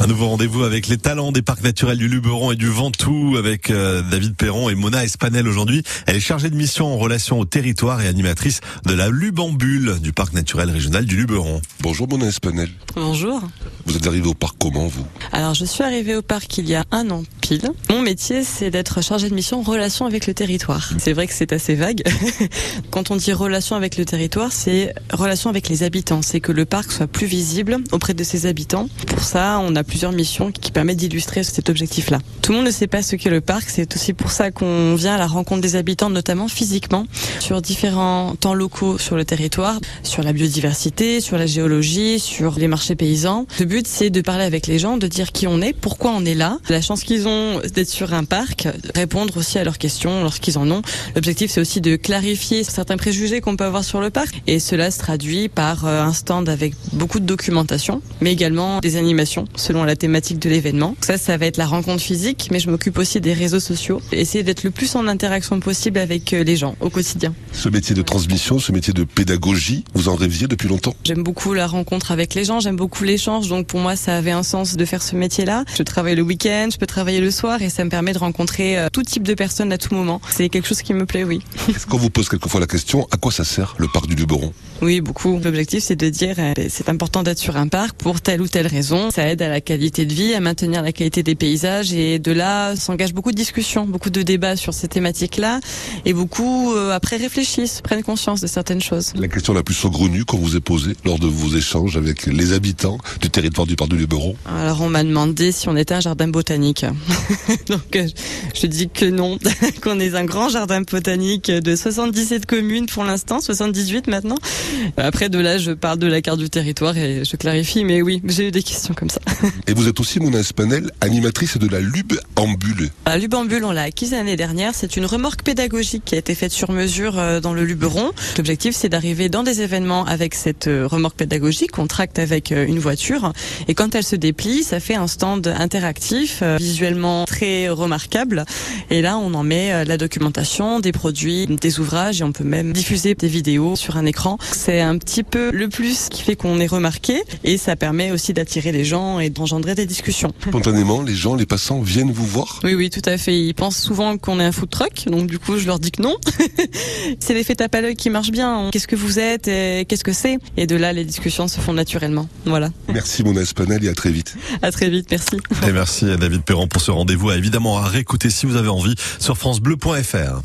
Un nouveau rendez-vous avec les talents des parcs naturels du Luberon et du Ventoux avec euh, David Perron et Mona Espanel aujourd'hui. Elle est chargée de mission en relation au territoire et animatrice de la Lubambule du parc naturel régional du Luberon. Bonjour Mona Espanel. Bonjour. Vous êtes arrivé au parc comment vous? Alors je suis arrivée au parc il y a un an Mon métier c'est d'être chargée de mission relation avec le territoire. C'est vrai que c'est assez vague. Quand on dit relation avec le territoire, c'est relation avec les habitants. C'est que le parc soit plus visible auprès de ses habitants. Pour ça, on a plusieurs missions qui permettent d'illustrer cet objectif-là. Tout le monde ne sait pas ce qu'est le parc, c'est aussi pour ça qu'on vient à la rencontre des habitants, notamment physiquement, sur différents temps locaux sur le territoire, sur la biodiversité, sur la géologie, sur les marchés paysans. Le but, c'est de parler avec les gens, de dire qui on est, pourquoi on est là, la chance qu'ils ont d'être sur un parc, répondre aussi à leurs questions lorsqu'ils en ont. L'objectif, c'est aussi de clarifier certains préjugés qu'on peut avoir sur le parc, et cela se traduit par euh, un stand avec beaucoup de documentation, mais également des animations selon la thématique de l'événement. Ça, ça va être la rencontre physique, mais je m'occupe aussi des réseaux sociaux. Essayer d'être le plus en interaction possible avec euh, les gens au quotidien. Ce métier de transmission, ce métier de pédagogie, vous en rêviez depuis longtemps? J'aime beaucoup la rencontre avec les gens, j'aime beaucoup l'échange, donc pour moi ça avait un sens de faire ce métier-là. Je travaille le week-end, je peux travailler le soir et ça me permet de rencontrer euh, tout type de personnes à tout moment. C'est quelque chose qui me plaît, oui. Est-ce qu'on vous pose quelquefois la question, à quoi ça sert le parc du Luberon? Oui, beaucoup. L'objectif c'est de dire euh, c'est important d'être sur un parc pour telle ou telle raison. Ça aide à la qualité de vie, à maintenir la qualité des paysages et de là s'engage beaucoup de discussions, beaucoup de débats sur ces thématiques-là et beaucoup euh, après réfléchissent, prennent conscience de certaines choses. La question la plus saugrenue qu'on vous ait posée lors de vos échanges avec les habitants du territoire du parc du Luberon? Alors on m'a demandé si on était un jardin botanique. Donc euh, je dis que non, qu'on est un grand jardin botanique de 77 communes pour l'instant, 78 maintenant. Après de là je parle de la carte du territoire et je clarifie, mais oui, j'ai eu des questions comme ça. Et vous êtes aussi, Mona Espanel, animatrice de la Lubambule. La Lubambule, on l'a acquise l'année dernière. C'est une remorque pédagogique qui a été faite sur mesure euh, dans le Luberon. L'objectif, c'est d'arriver dans des événements avec cette euh, remorque pédagogique. On tracte avec euh, une voiture. Et quand elle se déplie, ça fait un stand interactif, visuellement très remarquable. Et là, on en met la documentation, des produits, des ouvrages et on peut même diffuser des vidéos sur un écran. C'est un petit peu le plus qui fait qu'on est remarqué et ça permet aussi d'attirer les gens et d'engendrer des discussions. Spontanément, les gens, les passants viennent vous voir? Oui, oui, tout à fait. Ils pensent souvent qu'on est un food truck, donc du coup, je leur dis que non. c'est l'effet tape à l'œil qui marche bien. Qu'est-ce que vous êtes et qu'est-ce que c'est? Et de là, les discussions se font naturellement. Voilà. Merci, Mona Espanel, et à très vite. À très vite, merci. Et merci à David Perron pour ce rendez-vous. Évidemment, à réécouter si vous avez envie sur francebleu.fr.